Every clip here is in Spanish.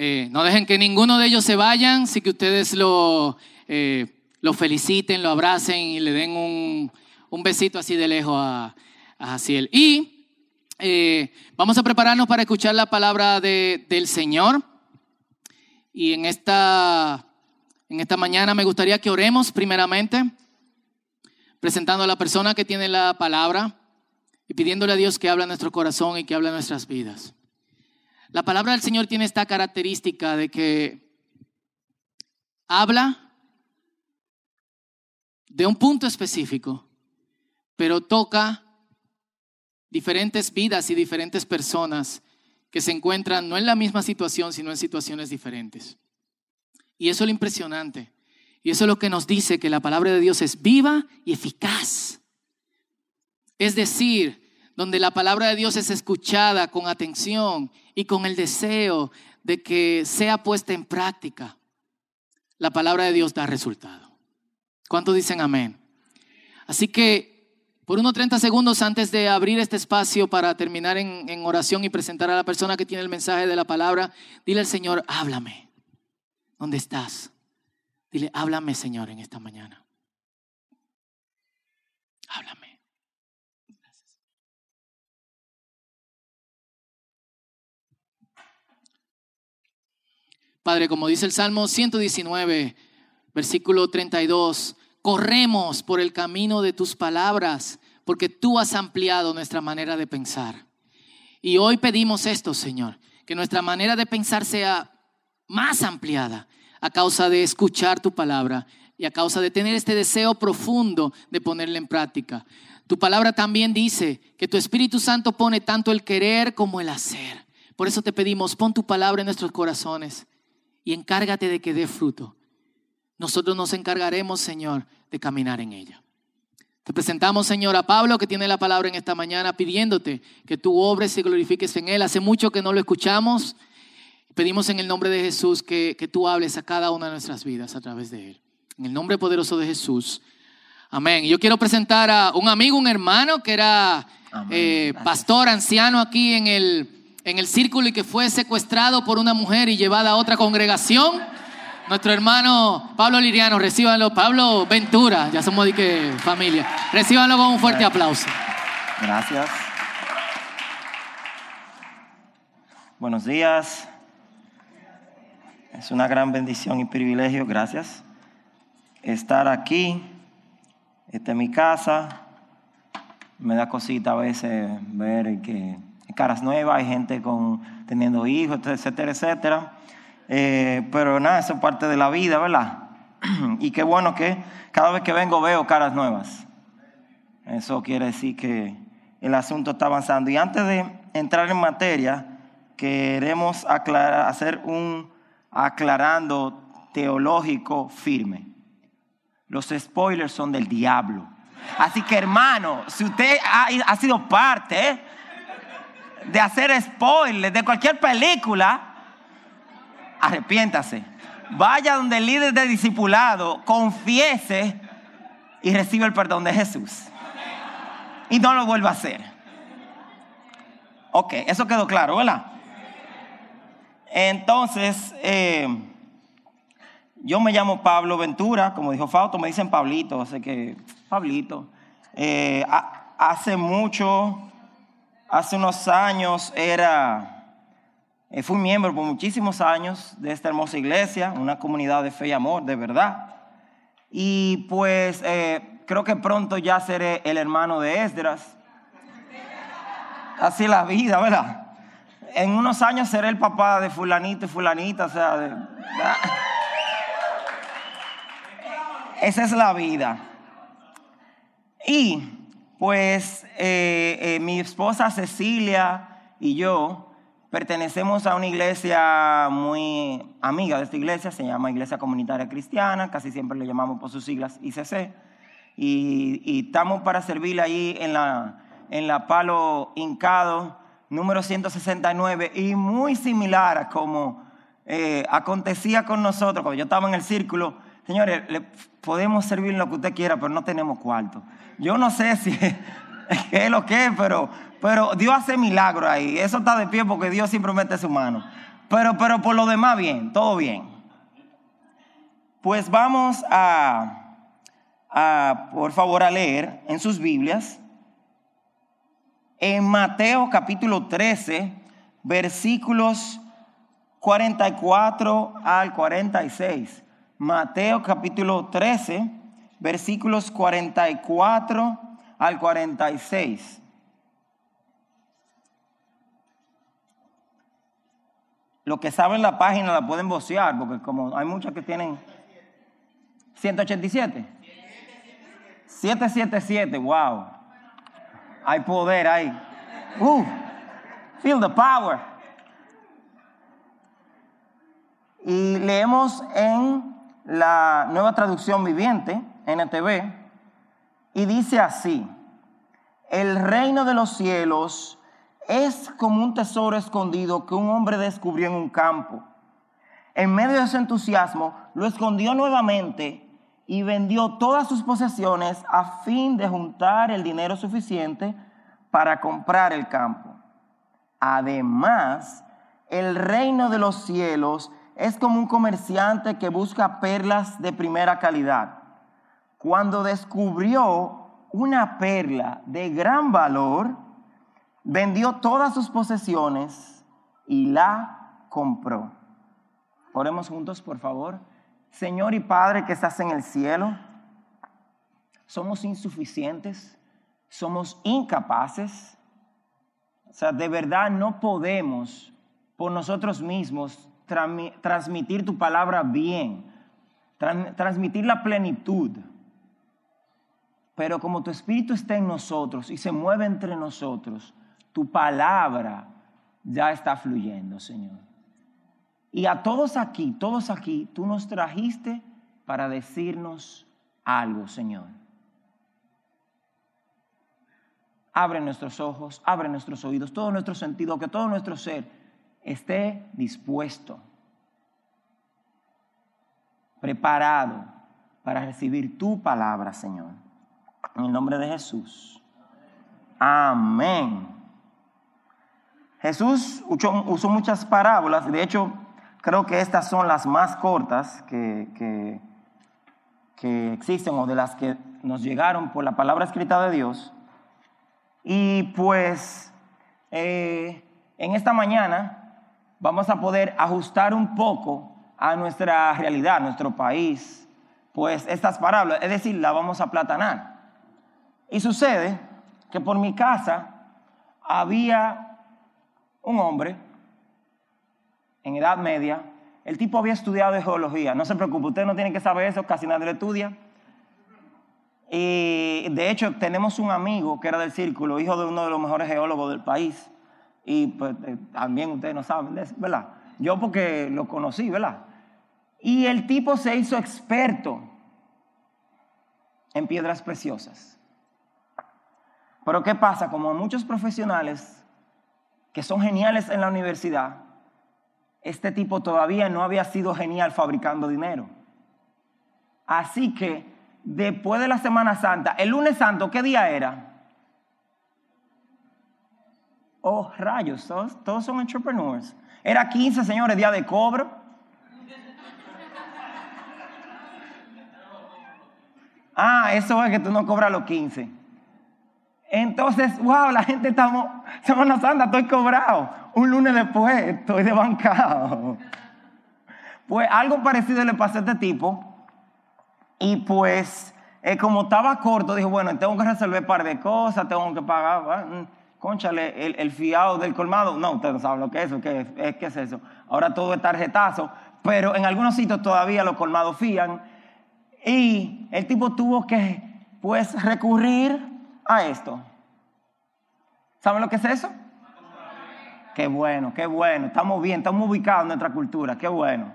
Eh, no dejen que ninguno de ellos se vayan, sí que ustedes lo, eh, lo feliciten, lo abracen y le den un, un besito así de lejos a, a Jaciel. Y eh, vamos a prepararnos para escuchar la palabra de, del Señor. Y en esta, en esta mañana me gustaría que oremos primeramente, presentando a la persona que tiene la palabra y pidiéndole a Dios que hable a nuestro corazón y que hable a nuestras vidas. La palabra del Señor tiene esta característica de que habla de un punto específico, pero toca diferentes vidas y diferentes personas que se encuentran no en la misma situación, sino en situaciones diferentes. Y eso es lo impresionante. Y eso es lo que nos dice que la palabra de Dios es viva y eficaz. Es decir, donde la palabra de Dios es escuchada con atención y con el deseo de que sea puesta en práctica, la palabra de Dios da resultado. ¿Cuántos dicen amén? Así que por unos 30 segundos antes de abrir este espacio para terminar en, en, oración y presentar a la persona que tiene el mensaje de la palabra, dile al Señor, háblame. ¿Dónde estás? Dile, háblame Señor en esta mañana. Háblame. Padre, como dice el Salmo 119, versículo 32, corremos por el camino de tus palabras, porque tú has ampliado nuestra manera de pensar. Y hoy pedimos esto, Señor, que nuestra manera de pensar sea más ampliada a causa de escuchar tu palabra y a causa de tener este deseo profundo de ponerla en práctica. Tu palabra también dice que tu Espíritu Santo pone tanto el querer como el hacer. Por eso te pedimos, pon tu palabra en nuestros corazones y encárgate de que dé fruto. Nosotros nos encargaremos, Señor, de caminar en ella. Te presentamos, Señor, a Pablo que tiene la palabra en esta mañana pidiéndote que tú obres y glorifiques en él. Hace mucho que no lo escuchamos. Pedimos en el nombre de Jesús que, que tú hables a cada una de nuestras vidas a través de él. En el nombre poderoso de Jesús. Amén. Yo quiero presentar a un amigo, un hermano que era eh, pastor anciano aquí en el, en el círculo y que fue secuestrado por una mujer y llevada a otra congregación. Nuestro hermano Pablo Liriano, recíbanlo. Pablo Ventura, ya somos de que familia. Recíbanlo con un fuerte aplauso. Gracias. Buenos días. Es una gran bendición y privilegio, gracias, estar aquí. Esta es mi casa. Me da cosita a veces ver que caras nuevas, hay gente con, teniendo hijos, etcétera, etcétera. Eh, pero nada, eso es parte de la vida, ¿verdad? y qué bueno que cada vez que vengo veo caras nuevas. Eso quiere decir que el asunto está avanzando. Y antes de entrar en materia, queremos hacer un aclarando teológico firme. Los spoilers son del diablo. Así que hermano, si usted ha, ha sido parte de hacer spoilers de cualquier película, arrepiéntase. Vaya donde el líder de discipulado confiese y reciba el perdón de Jesús. Y no lo vuelva a hacer. Ok, eso quedó claro, ¿verdad? Entonces, eh, yo me llamo Pablo Ventura, como dijo Fausto, me dicen Pablito, así que Pablito. Eh, hace mucho hace unos años era, eh, fui miembro por muchísimos años de esta hermosa iglesia, una comunidad de fe y amor, de verdad. Y pues eh, creo que pronto ya seré el hermano de Esdras. Así la vida, ¿verdad? En unos años seré el papá de fulanito y fulanita, o sea, de, esa es la vida. Y pues eh, eh, mi esposa Cecilia y yo pertenecemos a una iglesia muy amiga de esta iglesia, se llama Iglesia Comunitaria Cristiana, casi siempre le llamamos por sus siglas ICC, y, estamos para servirle ahí en la, en la Palo Hincado número 169 y muy similar a como eh, acontecía con nosotros cuando yo estaba en el círculo. Señores, le podemos servir lo que usted quiera, pero no tenemos cuarto. Yo no sé si es lo que es, pero, pero Dios hace milagros ahí. Eso está de pie porque Dios siempre mete su mano. Pero, pero por lo demás bien, todo bien. Pues vamos a, a, por favor, a leer en sus Biblias. En Mateo capítulo 13, versículos 44 al 46. Mateo capítulo 13, versículos 44 al 46. Lo que saben la página la pueden vocear, porque como hay muchas que tienen 187. 777, wow. Hay poder ahí. Uh, feel the power. Y leemos en la nueva traducción viviente, NTV, y dice así, el reino de los cielos es como un tesoro escondido que un hombre descubrió en un campo. En medio de su entusiasmo, lo escondió nuevamente y vendió todas sus posesiones a fin de juntar el dinero suficiente para comprar el campo. Además, el reino de los cielos es como un comerciante que busca perlas de primera calidad. Cuando descubrió una perla de gran valor, vendió todas sus posesiones y la compró. Oremos juntos, por favor. Señor y Padre que estás en el cielo, somos insuficientes, somos incapaces. O sea, de verdad no podemos por nosotros mismos transmitir tu palabra bien, transmitir la plenitud. Pero como tu Espíritu está en nosotros y se mueve entre nosotros, tu palabra ya está fluyendo, Señor. Y a todos aquí, todos aquí, tú nos trajiste para decirnos algo, Señor. Abre nuestros ojos, abre nuestros oídos, todo nuestro sentido, que todo nuestro ser esté dispuesto, preparado para recibir tu palabra, Señor. En el nombre de Jesús. Amén. Jesús usó, muchas parábolas, de hecho creo que estas son las más cortas que, que, existen o de las que nos llegaron por la palabra escrita de Dios. Y pues eh, en esta mañana vamos a poder ajustar un poco a nuestra realidad, a nuestro país, pues estas parábolas, es decir, la vamos a platanar. Y sucede que por mi casa había un hombre en edad media. El tipo había estudiado geología. No se preocupe, usted no tiene que saber eso, casi nadie lo estudia. Y de hecho, tenemos un amigo que era del círculo, hijo de uno de los mejores geólogos del país. Y pues eh, también ustedes no saben de eso, ¿verdad? Yo porque lo conocí, ¿verdad? Y el tipo se hizo experto en piedras preciosas. Pero ¿qué pasa? Como muchos profesionales que son geniales en la universidad, este tipo todavía no había sido genial fabricando dinero. Así que después de la Semana Santa, el lunes santo, ¿qué día era? Oh, rayos, todos, todos son entrepreneurs. Era 15, señores, día de cobro. Ah, eso es que tú no cobras los 15. Entonces, wow, la gente estamos, Semana Santa, estoy cobrado. Un lunes después, estoy desbancado. Pues algo parecido le pasó a este tipo. Y pues, eh, como estaba corto, dijo, bueno, tengo que resolver un par de cosas, tengo que pagar, mm, conchale, el, fiado del colmado. No, ustedes no saben lo que es eso, ¿qué es, ¿qué es eso? Ahora todo es tarjetazo, pero en algunos sitios todavía los colmados fían. Y el tipo tuvo que, pues, recurrir a esto. ¿Saben lo que es eso? Qué bueno, qué bueno. Estamos bien, estamos ubicados en nuestra cultura, qué bueno.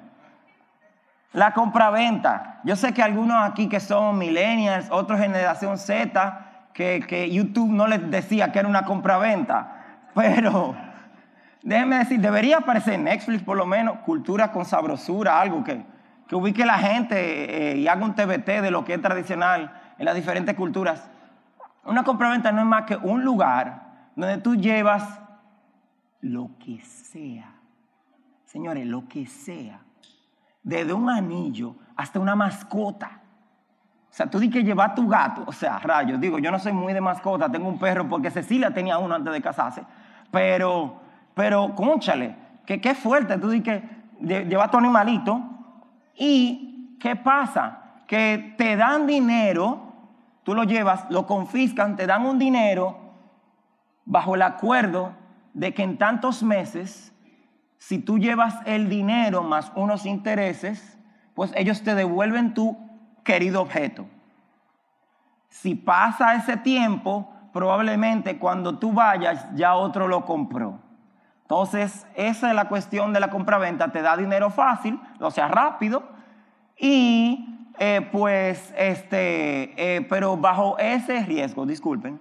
La compraventa. Yo sé que algunos aquí que son millennials, otros generación Z, que, que YouTube no les decía que era una compraventa. Pero déjenme decir, debería aparecer Netflix por lo menos cultura con sabrosura, algo que, que ubique la gente eh, y haga un TBT de lo que es tradicional en las diferentes culturas. Una compraventa no es más que un lugar donde tú llevas lo que sea. Señores, lo que sea, desde un anillo hasta una mascota. O sea, tú di que llevar tu gato, o sea, rayos, digo, yo no soy muy de mascota, tengo un perro porque Cecilia tenía uno antes de casarse, pero, pero, conchale, que qué fuerte, tú di que llevar tu animalito y ¿qué pasa? Que te dan dinero, tú lo llevas, lo confiscan, te dan un dinero bajo el acuerdo de que en tantos meses, si tú llevas el dinero más unos intereses, pues ellos te devuelven tu querido objeto. Si pasa ese tiempo, probablemente cuando tú vayas ya otro lo compró. Entonces, esa es la cuestión de la compraventa. Te da dinero fácil, o sea, rápido, y eh, pues, este, eh, pero bajo ese riesgo, disculpen.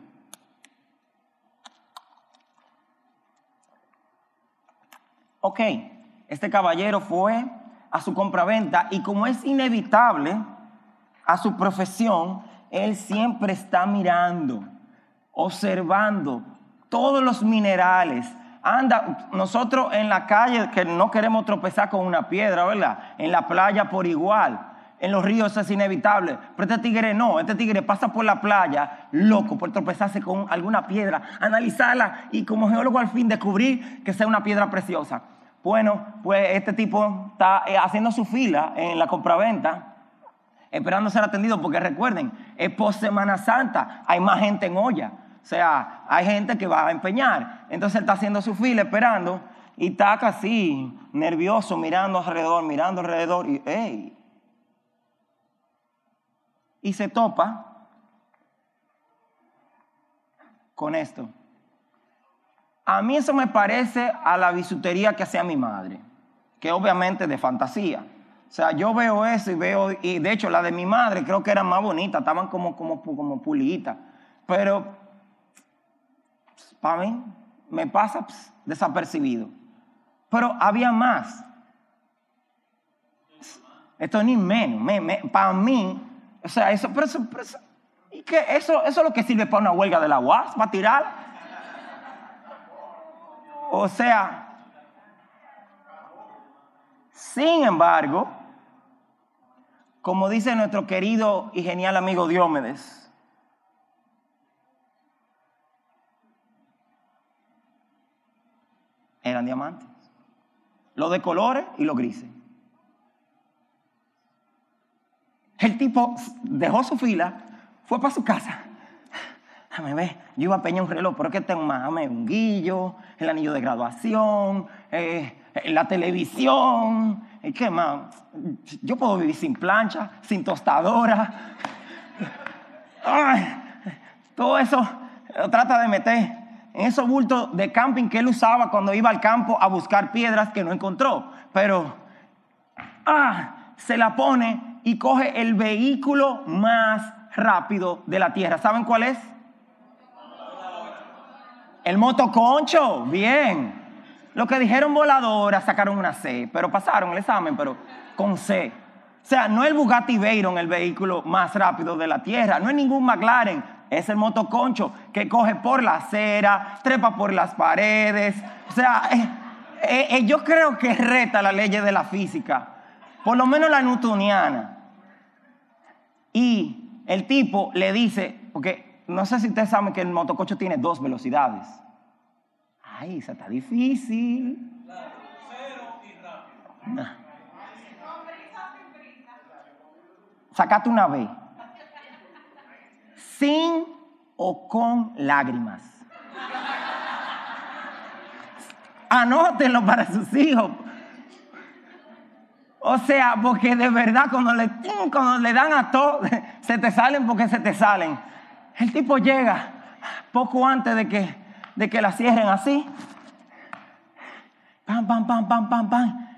Ok, este caballero fue a su compraventa y como es inevitable a su profesión, él siempre está mirando, observando todos los minerales, anda, nosotros en la calle que no queremos tropezar con una piedra, ¿verdad? En la playa por igual. En los ríos es inevitable. Pero este tigre no, este tigre pasa por la playa, loco, por tropezarse con alguna piedra, analizarla y como geólogo al fin descubrir que sea una piedra preciosa. Bueno, pues este tipo está eh, haciendo su fila en la compraventa, esperando ser atendido, porque recuerden, es post Semana Santa, hay más gente en olla. O sea, hay gente que va a empeñar. Entonces él está haciendo su fila esperando y está casi nervioso, mirando alrededor, mirando alrededor y ¡ey! Y se topa con esto. A mí eso me parece a la bisutería que hacía mi madre, que obviamente de fantasía. O sea, yo veo eso y veo, y de hecho la de mi madre creo que era más bonita, estaban como, como, como puliditas. Pero para mí me pasa desapercibido. Pero había más. Esto ni menos. para mí, o sea, eso, pero eso, ¿y qué? Eso, eso es lo que sirve para una huelga de la UAS, para tirar. O sea, sin embargo, como dice nuestro querido y genial amigo Diómedes, eran diamantes. Los de colores y los grises. El tipo dejó su fila, fue para su casa. Dame ver, yo iba a peñar un reloj, pero es que tengo más, un guillo, el anillo de graduación, eh, la televisión, ¿y qué más? Yo puedo vivir sin plancha, sin tostadora. todo eso lo trata de meter en esos bultos de camping que él usaba cuando iba al campo a buscar piedras que no encontró. Pero, ah, se la pone y coge el vehículo más rápido de la tierra. ¿Saben cuál es? El motoconcho, bien. Lo que dijeron voladora sacaron una C, pero pasaron el examen, pero con C. O sea, no el Bugatti Veyron el vehículo más rápido de la tierra, no es ningún McLaren, es el motoconcho que coge por la acera, trepa por las paredes. O sea, eh, eh, eh, yo creo que reta la ley de la física, por lo menos la newtoniana. Y el tipo le dice, porque no sé si ustedes saben que el motoconcho tiene dos velocidades. Ay, eso está difícil. Rápido. Sacate una B sin o con lágrimas. Anótenlo para sus hijos. O sea, porque de verdad cuando le, cuando le dan a todo, se te salen porque se te salen. El tipo llega poco antes de que, de que la cierren así. Pam, pam, pam, pam, pam, pam.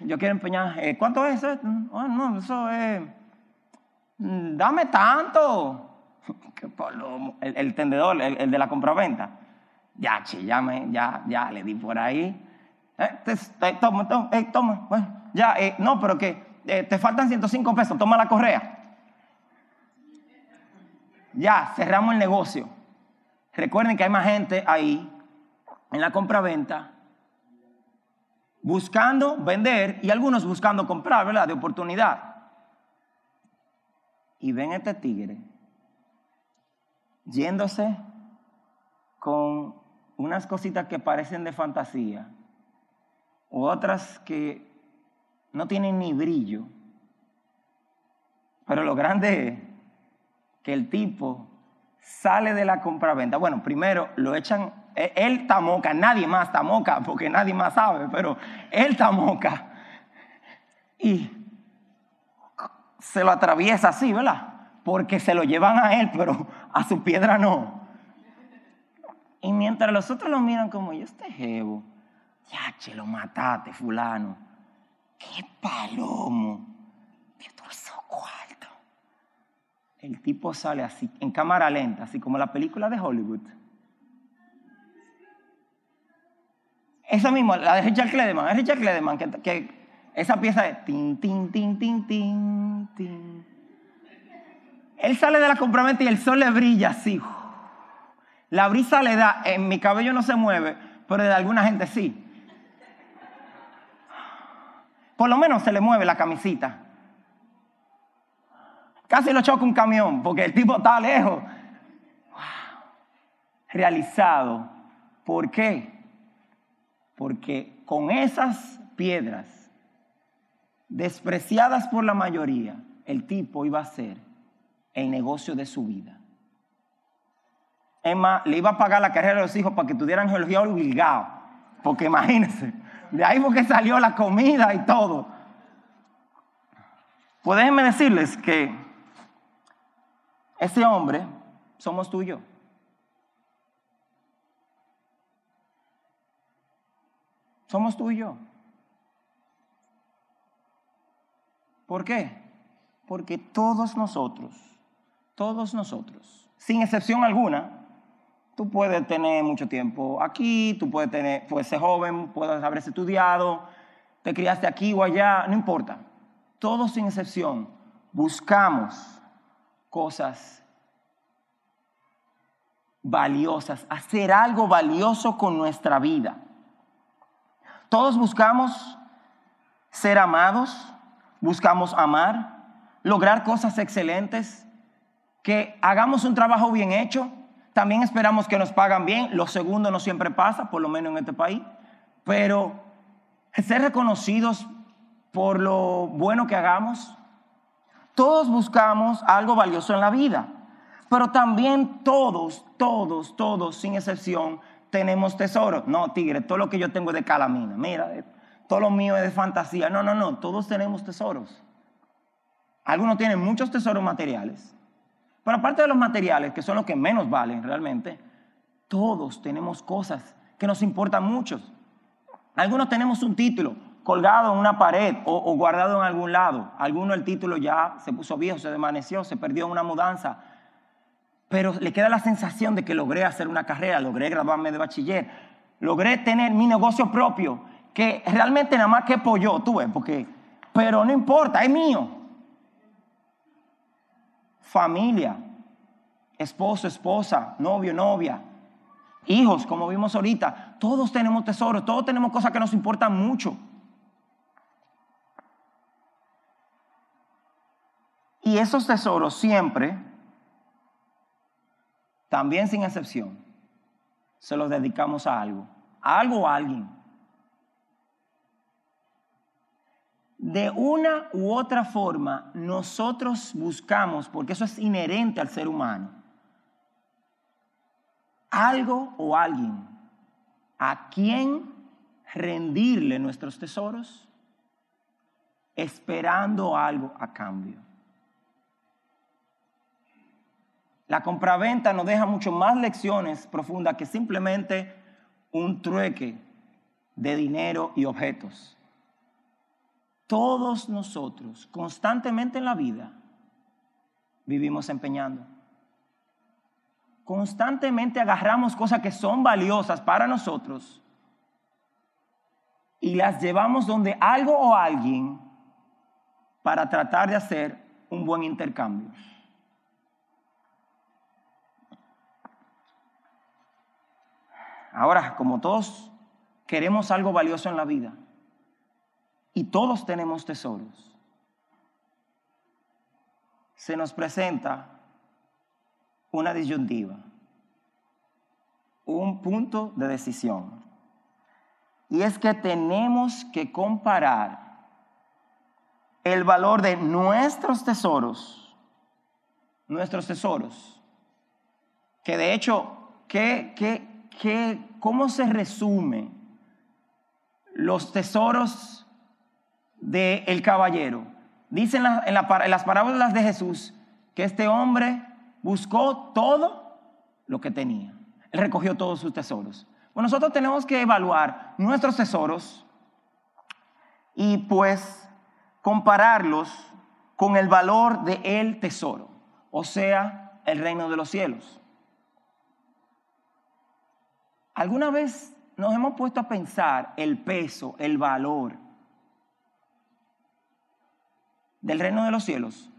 Yo quiero empeñar. Eh, ¿Cuánto es eso? Oh, no, eso es. Mm, dame tanto. El, tendedor, el, de la compraventa. Ya, che, ya, ya, ya le di por ahí. Eh, toma, toma, eh, toma. ya, eh, no, pero que te faltan 105 pesos, toma la correa. Ya, cerramos el negocio. Recuerden que hay más gente ahí en la compraventa buscando vender y algunos buscando comprar, ¿verdad? De oportunidad. Y ven este tigre yéndose con unas cositas que parecen de fantasía, u otras que no tienen ni brillo. Pero lo grande es que el tipo sale de la compraventa. Bueno, primero lo echan, e, él tamoca, nadie más tamoca, porque nadie más sabe, pero él tamoca. Y se lo atraviesa así, ¿verdad? Porque se lo llevan a él, pero a su piedra no. Y mientras los otros lo miran como, yo este jevo, ya, che, lo mataste, fulano. Qué palomo. Dios, cuarto. El tipo sale así, en cámara lenta, así como la película de Hollywood. Esa misma, la de Richard Cledeman, es Richard Cledeman, que, esa pieza de tin, tin, tin, tin, tin, tin. Él sale de la compraventa y el sol le brilla así. La brisa le da, en mi cabello no se mueve, pero de alguna gente sí. Por lo menos se le mueve la camisita. Casi lo choca un camión porque el tipo está lejos. Realizado. ¿Por qué? Porque con esas piedras despreciadas por la mayoría, el tipo iba a ser el negocio de su vida. Emma le iba a pagar la carrera de los hijos para que tuvieran geología obligado. Porque imagínense, de ahí fue que salió la comida y todo. Pues déjenme decirles que ese hombre somos tú y yo. Somos tú y yo. ¿Por qué? Porque todos nosotros, todos nosotros, sin excepción alguna, tú puedes tener mucho tiempo aquí, tú puedes, tener, puedes ser joven, puedes haber estudiado, te criaste aquí o allá, no importa. Todos sin excepción buscamos cosas valiosas, hacer algo valioso con nuestra vida. Todos buscamos ser amados, buscamos amar, lograr cosas excelentes, que hagamos un trabajo bien hecho, también esperamos que nos pagan bien. Lo segundo no siempre pasa, por lo menos en este país. Pero ser reconocidos por lo bueno que hagamos. Todos buscamos algo valioso en la vida. Pero también todos, todos, todos, sin excepción, tenemos tesoros. No, tigre, todo lo que yo tengo es de calamina. Mira, todo lo mío es de fantasía. No, no, no, todos tenemos tesoros. Algunos tienen muchos tesoros materiales pero aparte de los materiales, que son los que menos valen realmente, todos tenemos cosas que nos importan mucho. Algunos tenemos un título colgado en una pared o, guardado en algún lado. Algunos el título ya se puso viejo, se desvaneció, se perdió en una mudanza. Pero le queda la sensación de que logré hacer una carrera, logré graduarme de bachiller, logré tener mi negocio propio, que realmente nada más que pollo, tuve, porque, pero no importa, es mío familia, esposo, esposa, novio, novia, hijos, como vimos ahorita. Todos tenemos tesoros, todos tenemos cosas que nos importan mucho. Y esos tesoros siempre, también sin excepción, se los dedicamos a algo, a algo o a alguien. de una u otra forma nosotros buscamos, porque eso es inherente al ser humano, algo o alguien a quien rendirle nuestros tesoros esperando algo a cambio. La compraventa nos deja mucho más lecciones profundas que simplemente un trueque de dinero y objetos todos nosotros constantemente en la vida vivimos empeñando. Constantemente agarramos cosas que son valiosas para nosotros y las llevamos donde algo o alguien para tratar de hacer un buen intercambio. Ahora, como todos queremos algo valioso en la vida, y todos tenemos tesoros, se nos presenta una disyuntiva, un punto de decisión. Y es que tenemos que comparar el valor de nuestros tesoros, nuestros tesoros, que de hecho, ¿qué, qué, qué, ¿cómo se resume los tesoros del caballero? Dicen en, las parábolas de Jesús que este hombre buscó todo lo que tenía. Él recogió todos sus tesoros. Bueno, nosotros tenemos que evaluar nuestros tesoros y pues compararlos con el valor de el tesoro, o sea, el reino de los cielos. ¿Alguna vez nos hemos puesto a pensar el peso, el valor del reino de los cielos?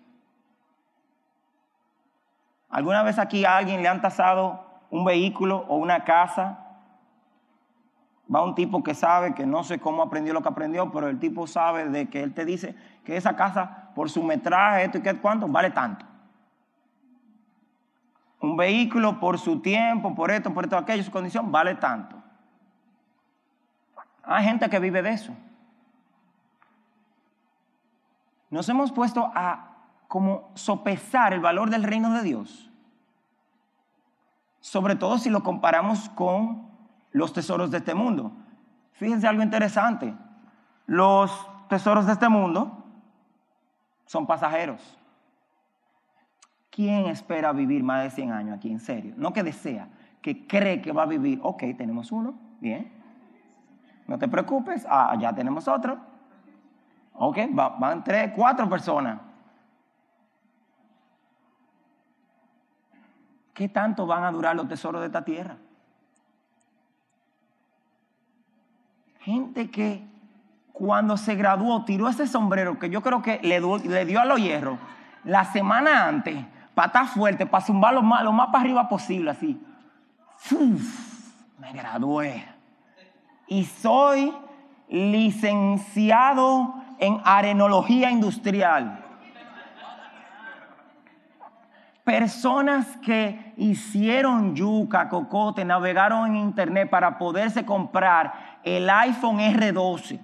¿Alguna vez aquí a alguien le han tasado un vehículo o una casa Va un tipo que sabe, que no sé cómo aprendió lo que aprendió, pero el tipo sabe de que él te dice que esa casa, por su metraje, esto y qué cuánto, vale tanto. Un vehículo por su tiempo, por esto, por esto, aquello, su condición, vale tanto. Hay gente que vive de eso. Nos hemos puesto a como sopesar el valor del reino de Dios. Sobre todo si lo comparamos con los tesoros de este mundo. Fíjense algo interesante. Los tesoros de este mundo son pasajeros. ¿Quién espera vivir más de 100 años aquí? En serio. No que desea, que cree que va a vivir. Ok, tenemos uno. Bien. No te preocupes. Ah, ya tenemos otro. Ok, van tres, cuatro personas. ¿Qué tanto van a durar los tesoros de esta tierra? Gente que cuando se graduó tiró ese sombrero que yo creo que le, dio, a los hierros la semana antes, para estar fuerte, para zumbar lo más, más para arriba posible, así. me gradué. Y soy licenciado en arenología industrial. Personas que hicieron yuca, cocote, navegaron en internet para poderse comprar el iPhone R12.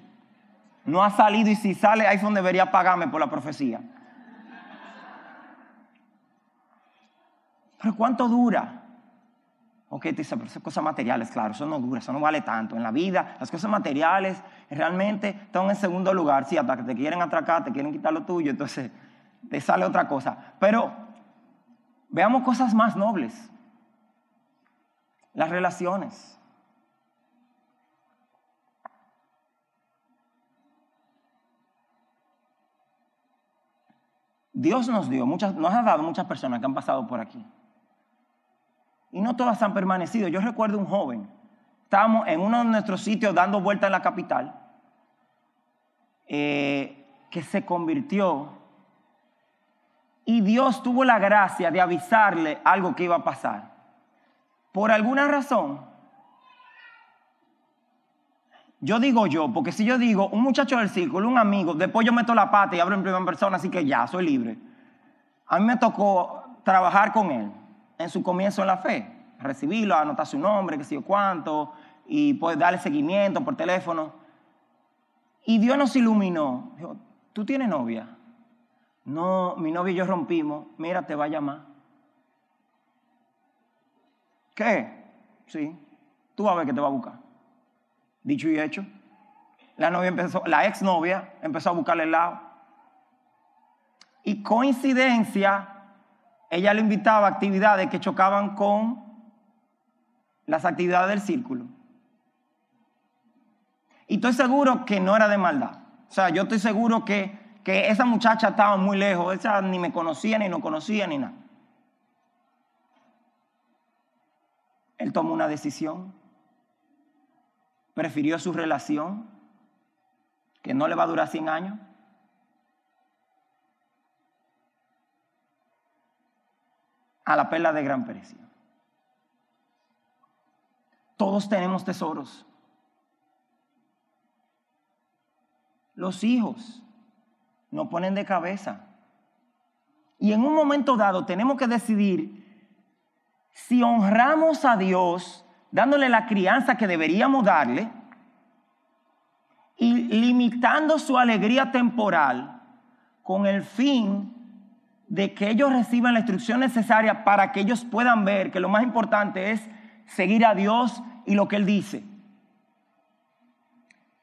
No ha salido y si sale iPhone debería pagarme por la profecía. Pero ¿cuánto dura? Ok, te dice, pero son cosas materiales, claro, eso no dura, eso no vale tanto. En la vida, las cosas materiales realmente están en segundo lugar. Sí, hasta que te quieren atracar, te quieren quitar lo tuyo, entonces te sale otra cosa. Pero Veamos cosas más nobles. Las relaciones. Dios nos dio, muchas, nos ha dado muchas personas que han pasado por aquí. Y no todas han permanecido. Yo recuerdo un joven, estábamos en uno de nuestros sitios dando vuelta en la capital, eh, que se convirtió y Dios tuvo la gracia de avisarle algo que iba a pasar. Por alguna razón, yo digo yo, porque si yo digo un muchacho del círculo, un amigo, después yo meto la pata y abro en primera persona, así que ya, soy libre. A mí me tocó trabajar con él en su comienzo en la fe, recibirlo, anotar su nombre, qué sé yo cuánto, y pues darle seguimiento por teléfono. Y Dios nos iluminó. Dijo, ¿tú tienes novia? No, mi novio y yo rompimos. Mira, te va a llamar. ¿Qué? Sí. Tú vas a ver que te va a buscar. Dicho y hecho. La novia empezó, la exnovia empezó a buscarle el lado. Y coincidencia, ella le invitaba a actividades que chocaban con las actividades del círculo. Y estoy seguro que no era de maldad. O sea, yo estoy seguro que que esa muchacha estaba muy lejos, esa ni me conocía, ni no conocía, ni nada. Él tomó una decisión, prefirió su relación, que no le va a durar 100 años. A la perla de gran precio. Todos tenemos tesoros. Los hijos nos ponen de cabeza. Y en un momento dado tenemos que decidir si honramos a Dios dándole la crianza que deberíamos darle y limitando su alegría temporal con el fin de que ellos reciban la instrucción necesaria para que ellos puedan ver que lo más importante es seguir a Dios y lo que Él dice.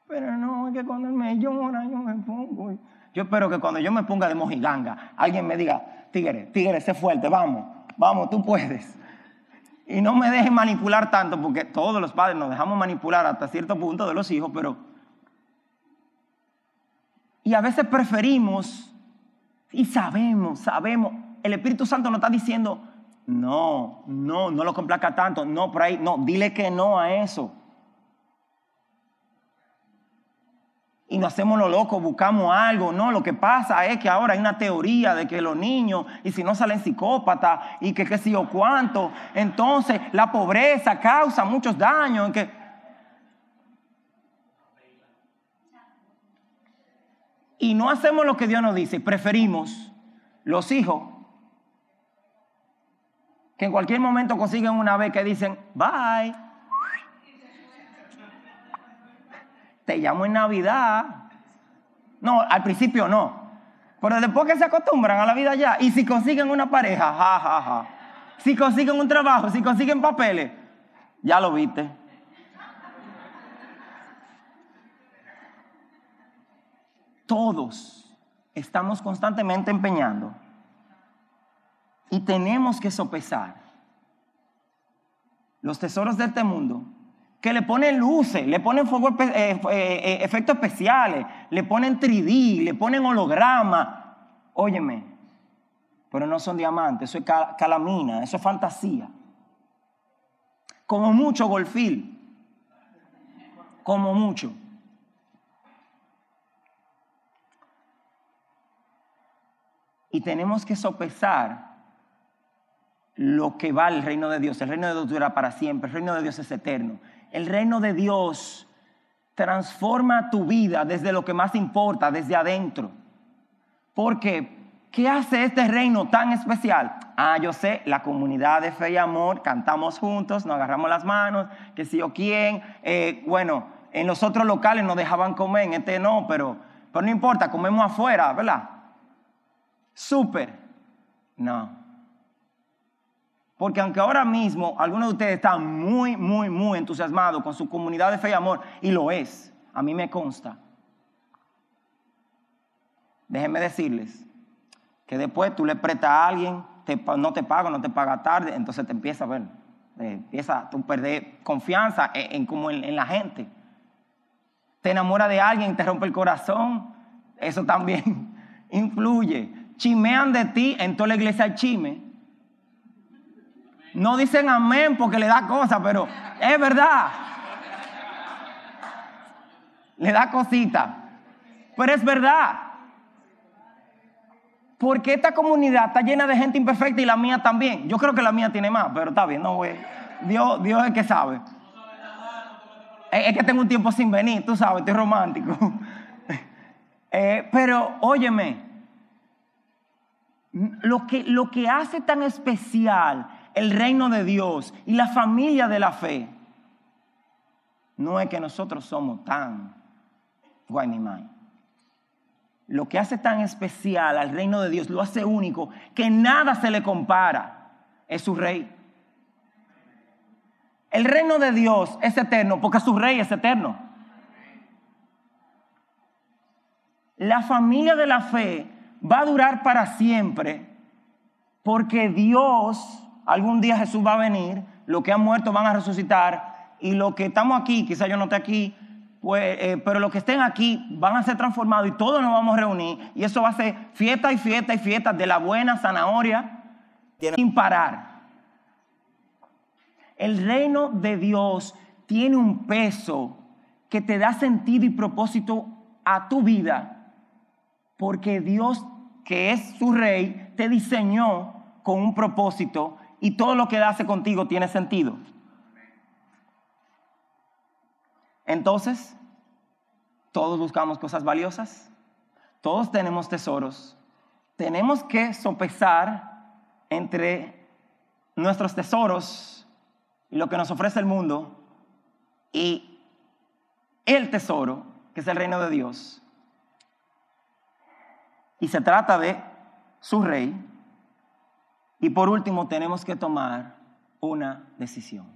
Pero no, es que cuando Él me llora, yo me pongo. Yo espero que cuando yo me ponga de mojiganga, alguien me diga, tigre, tigre, sé fuerte, vamos, vamos, tú puedes. Y no me dejen manipular tanto, porque todos los padres nos dejamos manipular hasta cierto punto de los hijos, pero... Y a veces preferimos, y sabemos, sabemos, el Espíritu Santo nos está diciendo, no, no, no lo complaca tanto, no, por ahí, no, dile que no a eso. y nos hacemos lo loco, buscamos algo. No, lo que pasa es que ahora hay una teoría de que los niños, y si no salen psicópatas, y que qué sé cuánto, entonces la pobreza causa muchos daños. que... Y no hacemos lo que Dios nos dice, preferimos los hijos que en cualquier momento consiguen una vez que dicen, bye. te llamo en Navidad. No, al principio no. Pero después que se acostumbran a la vida ya, y si consiguen una pareja, ja, ja, ja. Si consiguen un trabajo, si consiguen papeles, ya lo viste. Todos estamos constantemente empeñando y tenemos que sopesar los tesoros de este mundo que le ponen luces, le ponen fuego, eh, eh, eh, efectos especiales, le ponen 3D, le ponen holograma. Óyeme, pero no son diamantes, eso es calamina, eso es fantasía. Como mucho golfil, como mucho. Y tenemos que sopesar lo que va el reino de Dios. El reino de Dios dura para siempre, el reino de Dios es eterno el reino de Dios transforma tu vida desde lo que más importa, desde adentro. Porque, ¿qué hace este reino tan especial? Ah, yo sé, la comunidad de fe y amor, cantamos juntos, nos agarramos las manos, que si o quién, eh, bueno, en los otros locales nos dejaban comer, en este no, pero, pero no importa, comemos afuera, ¿verdad? Súper. No. Porque aunque ahora mismo algunos de ustedes están muy, muy, muy entusiasmados con su comunidad de fe y amor, y lo es, a mí me consta. Déjenme decirles que después tú le prestas a alguien, no te paga, no te paga tarde, entonces te empieza a ver, empieza a perder confianza en, como en, la gente. Te enamora de alguien, te rompe el corazón, eso también influye. Chimean de ti, en toda la iglesia hay chime no dicen amén porque le da cosa, pero es verdad. Le da cosita. Pero es verdad. Porque esta comunidad está llena de gente imperfecta y la mía también. Yo creo que la mía tiene más, pero está bien, no güey. Dios, Dios es el que sabe. Es que tengo un tiempo sin venir, tú sabes, estoy romántico. Eh, pero óyeme, lo que, lo que hace tan especial el reino de Dios y la familia de la fe, no es que nosotros somos tan guaynimay. Lo que hace tan especial al reino de Dios, lo hace único, que nada se le compara, es su rey. El reino de Dios es eterno porque su rey es eterno. La familia de la fe va a durar para siempre porque Dios Algún día Jesús va a venir, los que han muerto van a resucitar y los que estamos aquí, quizá yo no esté aquí, pues, eh, pero los que estén aquí van a ser transformados y todos nos vamos a reunir y eso va a ser fiesta y fiesta y fiesta de la buena zanahoria sin parar. El reino de Dios tiene un peso que te da sentido y propósito a tu vida, porque Dios, que es su rey, te diseñó con un propósito y todo lo que hace contigo tiene sentido. Entonces, Todos buscamos cosas valiosas. Todos tenemos tesoros. Tenemos que sopesar entre nuestros tesoros y lo que nos ofrece el mundo y el tesoro, que es el reino de Dios. Y se trata de su rey. Y por último, tenemos que tomar una decisión.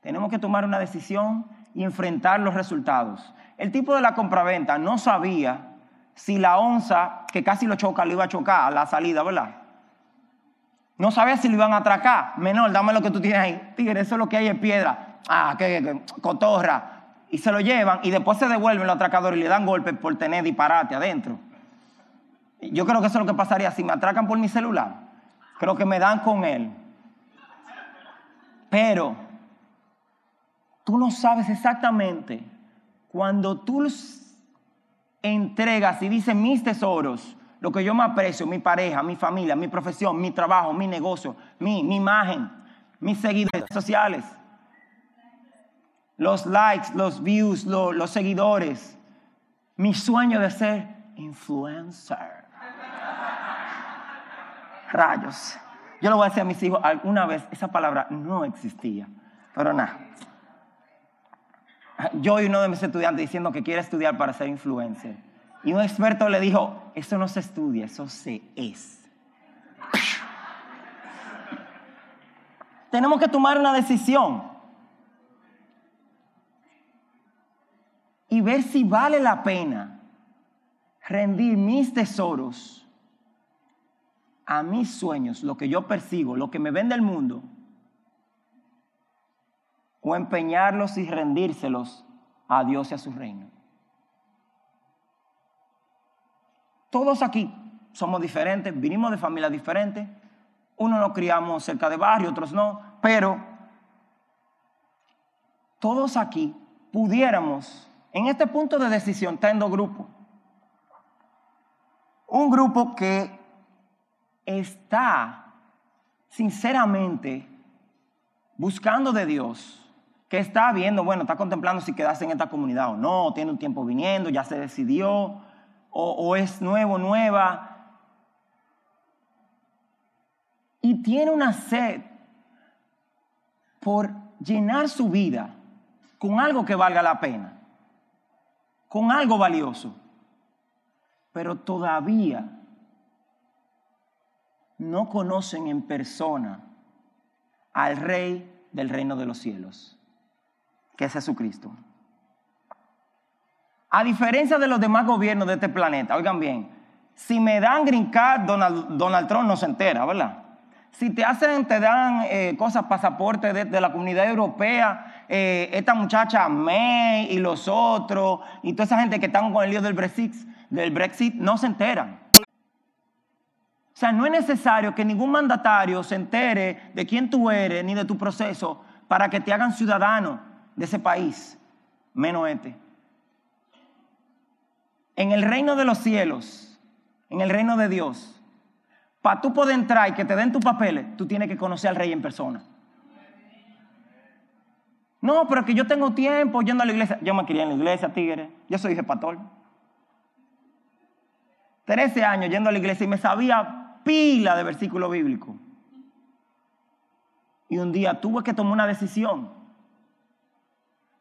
Tenemos que tomar una decisión y enfrentar los resultados. El tipo de la compraventa no sabía si la onza, que casi lo choca, le iba a chocar a la salida, ¿verdad? No sabía si lo iban a atracar. Menor, dame lo que tú tienes ahí. Tigre, eso es lo que hay en piedra. Ah, que, cotorra. Y se lo llevan y después se devuelven los atracadores y le dan golpes por tener disparate adentro. Yo creo que eso es lo que pasaría si me atracan por mi celular. Creo que me dan con él. Pero tú no sabes exactamente cuando tú entregas y dices mis tesoros, lo que yo me aprecio, mi pareja, mi familia, mi profesión, mi trabajo, mi negocio, mi, imagen, mis seguidores sociales, los likes, los views, los seguidores, mi sueño de ser influencer. Rayos. Yo lo voy a decir a mis hijos, alguna vez esa palabra no existía, pero nada. Yo y uno de mis estudiantes diciendo que quiere estudiar para ser influencer. Y un experto le dijo, eso no se estudia, eso se es. Tenemos que tomar una decisión ver si vale la pena rendir mis tesoros a mis sueños, lo que yo persigo, lo que me vende el mundo, o empeñarlos y rendírselos a Dios y a su reino. Todos aquí somos diferentes, vinimos de familias diferentes, unos nos criamos cerca de barrio, otros no, pero todos aquí pudiéramos, en este punto de decisión, tendo grupo. Un grupo que está sinceramente buscando de Dios, que está viendo, bueno, está contemplando si quedarse en esta comunidad o no, tiene un tiempo viniendo, ya se decidió, o es nuevo, nueva, y tiene una sed por llenar su vida con algo que valga la pena, con algo valioso, pero todavía no conocen en persona al Rey del reino de los cielos, que es Jesucristo. A diferencia de los demás gobiernos de este planeta, oigan bien, si me dan green card, Donald, Trump no se entera, ¿verdad? Si te hacen, te dan eh, cosas, pasaporte de, la comunidad europea, eh, esta muchacha May y los otros, y toda esa gente que están con el lío del Brexit, del Brexit, no se enteran. O sea, no es necesario que ningún mandatario se entere de quién tú eres ni de tu proceso para que te hagan ciudadano de ese país, menos este. En el reino de los cielos, en el reino de Dios, para tú poder entrar y que te den tus papeles, tú tienes que conocer al rey en persona. No, pero que yo tengo tiempo yendo a la iglesia. Yo me crié en la iglesia, tigre. Yo soy pastor. Trece años yendo a la iglesia y me sabía pila de versículos bíblicos. Y un día tuve que tomar una decisión.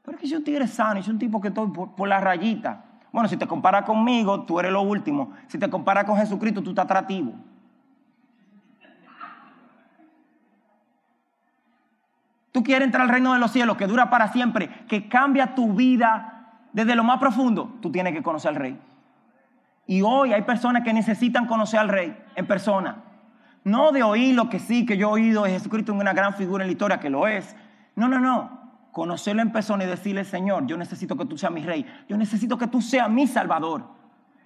Pero es que yo un tigre sano, soy un tipo que estoy por, la rayita. Bueno, si te comparas conmigo, tú eres lo último. Si te comparas con Jesucristo, tú estás atractivo. Tú quieres entrar al reino de los cielos que dura para siempre, que cambia tu vida desde lo más profundo. Tú tienes que conocer al rey. Y hoy hay personas que necesitan conocer al rey en persona. No de oír lo que sí, que yo he oído de Jesucristo en una gran figura en la historia, que lo es. No, no, no. Conocerlo en persona y decirle, Señor, yo necesito que tú seas mi rey. Yo necesito que tú seas mi salvador.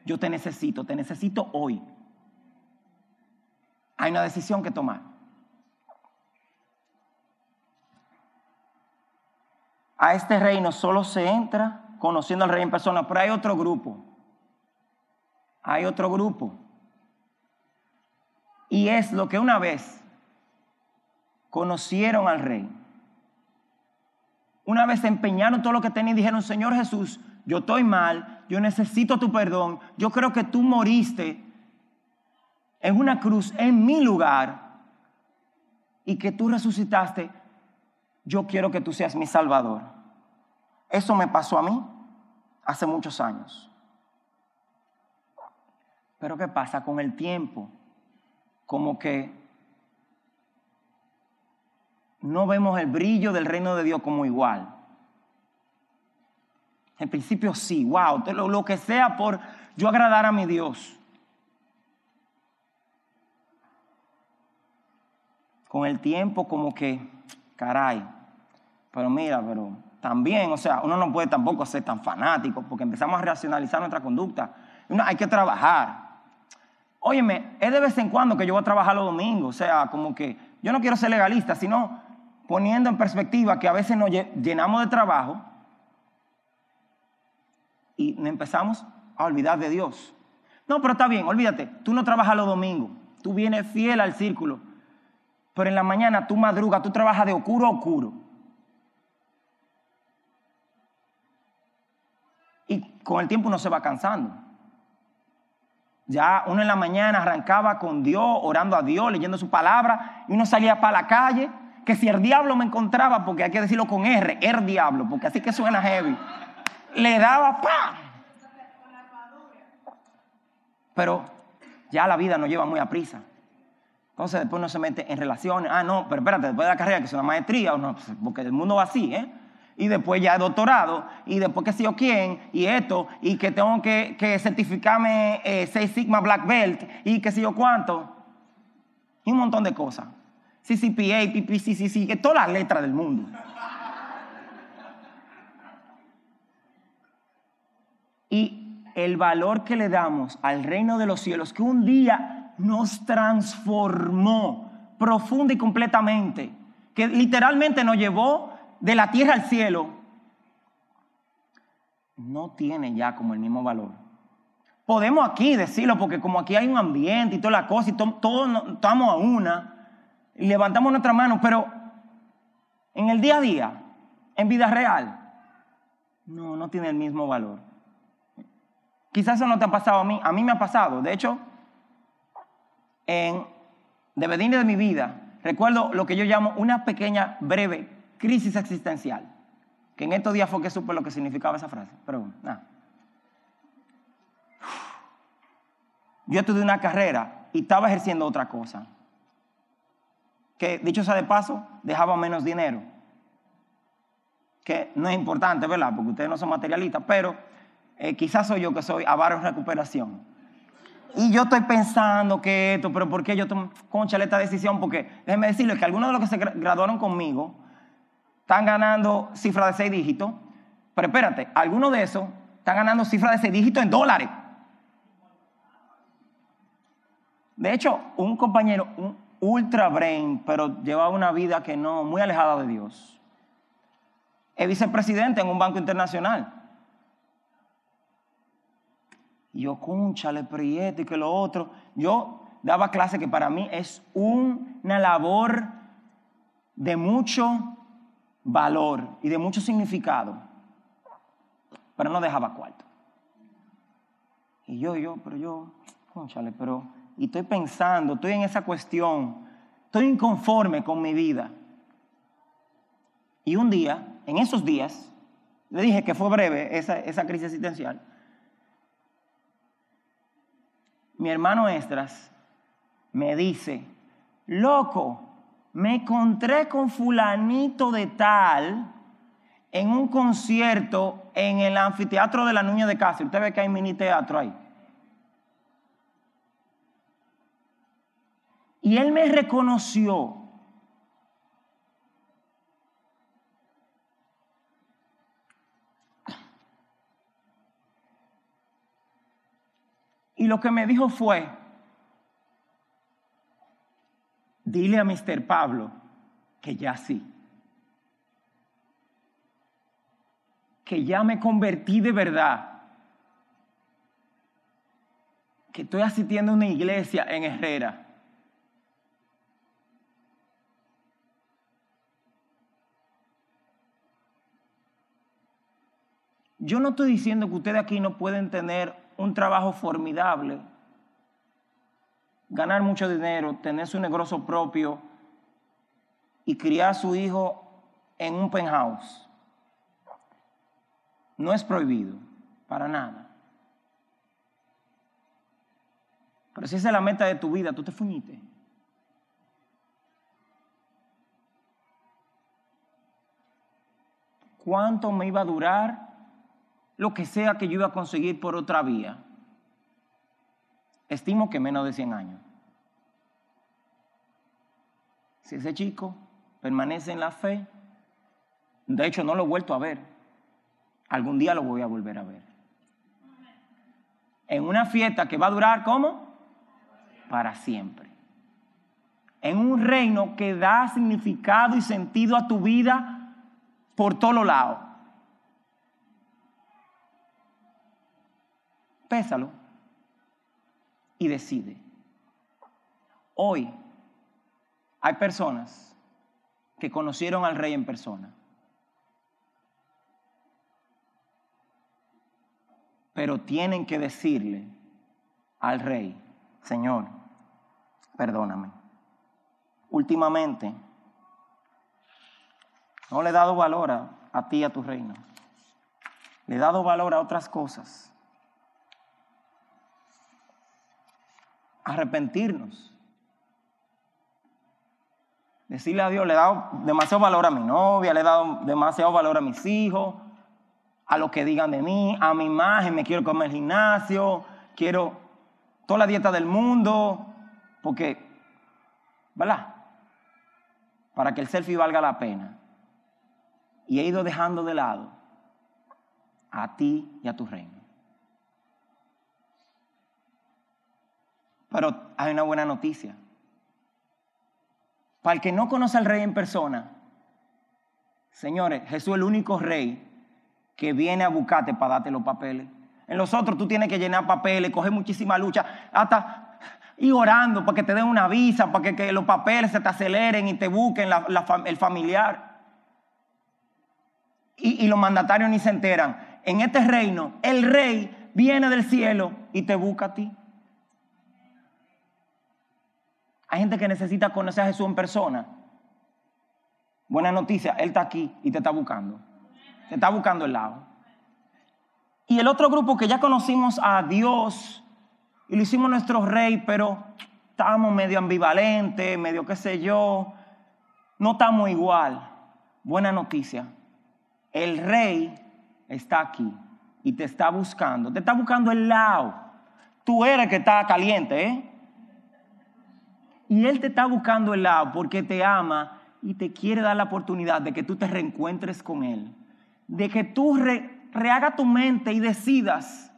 Yo te necesito, te necesito hoy. Hay una decisión que tomar. A este reino solo se entra conociendo al rey en persona, pero hay otro grupo hay otro grupo. Y es lo que una vez conocieron al rey. una vez se empeñaron todo lo que tenían y dijeron, Señor Jesús, yo estoy mal, yo necesito tu perdón, yo creo que tú moriste en una cruz en mi lugar y que tú resucitaste, yo quiero que tú seas mi salvador. Eso me pasó a mí hace muchos años. Pero ¿qué pasa con el tiempo? Como que no vemos el brillo del reino de Dios como igual. En principio sí, wow, lo, lo que sea por yo agradar a mi Dios. Con el tiempo como que, caray, pero mira, pero también, o sea, uno no puede tampoco ser tan fanático porque empezamos a racionalizar nuestra conducta. Hay que trabajar. Óyeme, es de vez en cuando que yo voy a trabajar los domingos, o sea, como que yo no quiero ser legalista, sino poniendo en perspectiva que a veces nos llenamos de trabajo y empezamos a olvidar de Dios. No, pero está bien, olvídate, tú no trabajas los domingos, tú vienes fiel al círculo, pero en la mañana tú madrugas, tú trabajas de oscuro a oscuro. Con el tiempo uno se va cansando. Ya uno en la mañana arrancaba con Dios, orando a Dios, leyendo su palabra, y uno salía para la calle, que si el diablo me encontraba, porque hay que decirlo con R, el diablo, porque así que suena heavy, le daba pa. Pero ya la vida nos lleva muy a prisa. Entonces después uno se mete en relaciones. Ah, no, pero espérate, después de la carrera, que es una maestría, o no, porque el mundo va así, ¿eh? Y después ya doctorado, y después que sé yo quién, y esto, y que tengo que, certificarme eh, Seis Sigma Black Belt, y qué sé yo cuánto, y un montón de cosas. CCPA, PPCCC, que todas las letras del mundo. Y el valor que le damos al reino de los cielos, que un día nos transformó profunda y completamente, que literalmente nos llevó de la tierra al cielo, no tiene ya como el mismo valor. Podemos aquí decirlo porque como aquí hay un ambiente y toda la cosa y todos estamos a una y levantamos nuestra mano, pero en el día a día, en vida real, no, no tiene el mismo valor. Quizás eso no te ha pasado a mí, a mí me ha pasado. De hecho, en de de mi vida, recuerdo lo que yo llamo una pequeña, breve crisis existencial. Que en estos días fue que supe lo que significaba esa frase. Pero nada. Yo estudié una carrera y estaba ejerciendo otra cosa. Que dicho sea de paso, dejaba menos dinero. Que no es importante, ¿verdad? Porque ustedes no son materialistas, pero eh, quizás soy yo que soy avaro en recuperación. Y yo estoy pensando que esto, pero ¿por qué yo tomo concha esta decisión? Porque déjenme decirles que algunos de los que se graduaron conmigo están ganando cifras de seis dígitos, pero espérate, algunos de esos están ganando cifras de seis dígitos en dólares. De hecho, un compañero, un ultra brain, pero llevaba una vida que no, muy alejada de Dios, es vicepresidente en un banco internacional. Y yo, conchale, prieto y que lo otro. Yo daba clase que para mí es una labor de mucho valor y de mucho significado, pero no dejaba cuarto. Y yo, yo, pero yo, conchale, pero, y estoy pensando, estoy en esa cuestión, estoy inconforme con mi vida. Y un día, en esos días, le dije que fue breve esa, esa crisis existencial. Mi hermano Estras me dice, loco, me encontré con fulanito de tal en un concierto en el anfiteatro de la Nuña de Cáceres. Usted ve que hay mini teatro ahí. Y él me reconoció. Y lo que me dijo fue, dile a Mr. Pablo que ya sí. Que ya me convertí de verdad. Que estoy asistiendo a una iglesia en Herrera. Yo no estoy diciendo que ustedes aquí no pueden tener un trabajo formidable, ganar mucho dinero, tener su negocio propio y criar a su hijo en un penthouse. No es prohibido, para nada. Pero si esa es la meta de tu vida, tú te fuñiste. ¿Cuánto me iba a durar lo que sea que yo iba a conseguir por otra vía? Estimo que menos de 100 años. Si ese chico permanece en la fe, de hecho no lo he vuelto a ver, algún día lo voy a volver a ver. En una fiesta que va a durar, ¿cómo? Para siempre. En un reino que da significado y sentido a tu vida por todos lados. Pésalo y decide. Hoy hay personas que conocieron al rey en persona. Pero tienen que decirle al rey, Señor, perdóname. Últimamente, no le he dado valor a, a ti a tu reino. Le he dado valor a otras cosas. Arrepentirnos Decirle a Dios, le he dado demasiado valor a mi novia, le he dado demasiado valor a mis hijos, a lo que digan de mí, a mi imagen, me quiero comer el gimnasio, quiero toda la dieta del mundo, porque, ¿verdad? Para que el selfie valga la pena. Y he ido dejando de lado a ti y a tu reino. Pero hay una buena noticia. Para el que no conoce al rey en persona, señores, Jesús es el único rey que viene a buscarte para darte los papeles. En los otros tú tienes que llenar papeles, coger muchísima lucha, hasta ir orando para que te den una visa, para que, los papeles se te aceleren y te busquen el familiar. Y, y los mandatarios ni se enteran. En este reino, el rey viene del cielo y te busca a ti. Hay gente que necesita conocer a Jesús en persona. Buena noticia, Él está aquí y te está buscando. Te está buscando el lado. Y el otro grupo que ya conocimos a Dios y lo hicimos nuestro rey, pero estábamos medio ambivalentes, medio qué sé yo, no estamos igual. Buena noticia, el rey está aquí y te está buscando, te está buscando el lado. Tú eres el que está caliente, ¿eh? Y Él te está buscando el lado porque te ama y te quiere dar la oportunidad de que tú te reencuentres con Él. De que tú rehaga tu mente y decidas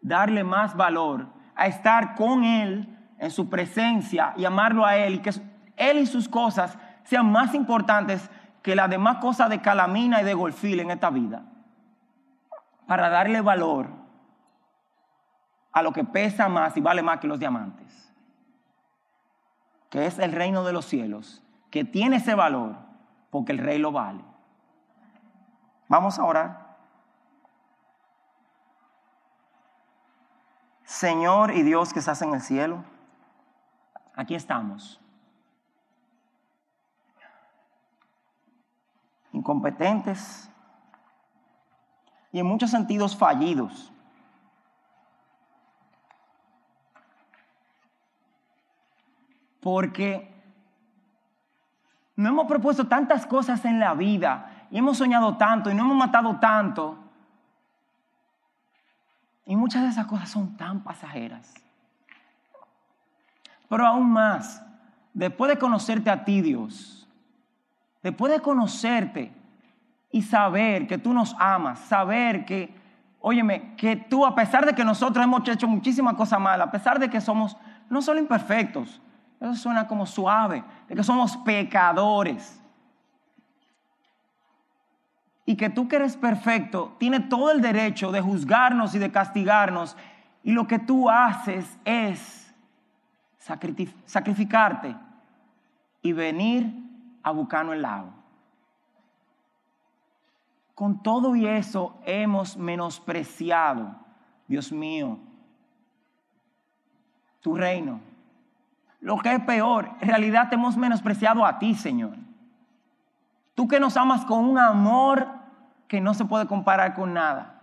darle más valor a estar con Él en su presencia y amarlo a Él y que Él y sus cosas sean más importantes que las demás cosas de calamina y de golfil en esta vida. Para darle valor a lo que pesa más y vale más que los diamantes que es el reino de los cielos, que tiene ese valor porque el rey lo vale. Vamos a orar. Señor y Dios que estás en el cielo, aquí estamos. Incompetentes y en muchos sentidos fallidos. Porque no hemos propuesto tantas cosas en la vida y hemos soñado tanto y no hemos matado tanto. Y muchas de esas cosas son tan pasajeras. Pero aún más, después de conocerte a ti, Dios, después de conocerte y saber que tú nos amas, saber que, óyeme, que tú, a pesar de que nosotros hemos hecho muchísimas cosas malas, a pesar de que somos no solo imperfectos, eso suena como suave, de que somos pecadores. Y que tú que eres perfecto, tienes todo el derecho de juzgarnos y de castigarnos. Y lo que tú haces es sacrificarte y venir a buscarnos el lado. con todo y eso hemos menospreciado, Dios mío, tu reino. Lo que es peor, en realidad te hemos menospreciado a ti, Señor. Tú que nos amas con un amor que no se puede comparar con nada.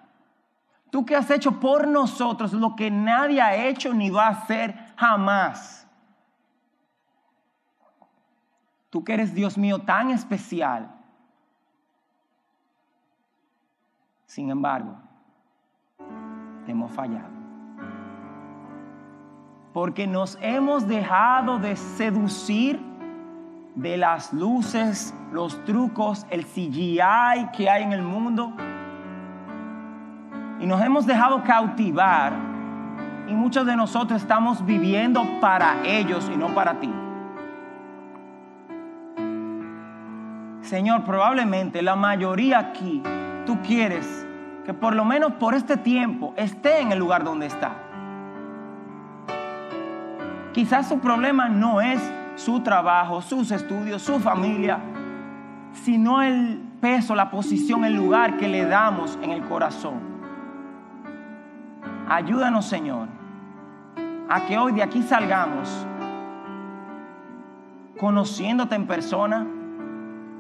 Tú que has hecho por nosotros lo que nadie ha hecho ni va a hacer jamás. Tú que eres Dios mío tan especial. Sin embargo, te hemos fallado. Porque nos hemos dejado de seducir de las luces, los trucos, el CGI que hay en el mundo. Y nos hemos dejado cautivar. Y muchos de nosotros estamos viviendo para ellos y no para ti. Señor, probablemente la mayoría aquí, tú quieres que por lo menos por este tiempo esté en el lugar donde está. Quizás su problema no es su trabajo, sus estudios, su familia, sino el peso, la posición, el lugar que le damos en el corazón. Ayúdanos, Señor, a que hoy de aquí salgamos conociéndote en persona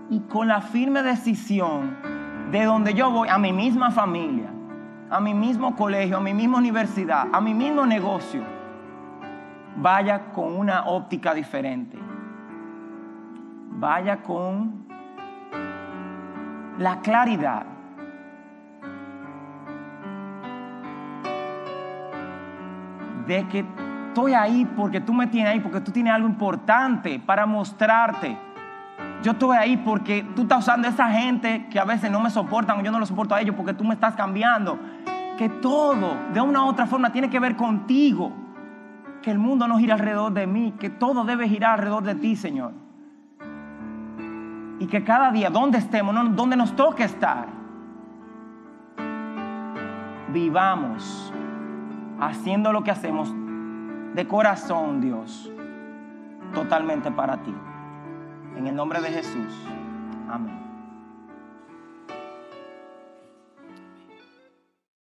y con la firme decisión de donde yo voy, a mi misma familia, a mi mismo colegio, a mi misma universidad, a mi mismo negocio, vaya con una óptica diferente. Vaya con la claridad. De que estoy ahí porque tú me tienes ahí, porque tú tienes algo importante para mostrarte yo estoy ahí porque tú estás usando esa gente que a veces no me soportan o yo no lo soporto a ellos porque tú me estás cambiando. Que todo, de una u otra forma, tiene que ver contigo. Que el mundo no gira alrededor de mí, que todo debe girar alrededor de ti, Señor. Y que cada día, donde estemos, donde nos toque estar, vivamos haciendo lo que hacemos de corazón, Dios, totalmente para ti. En el nombre de Jesús. Amén.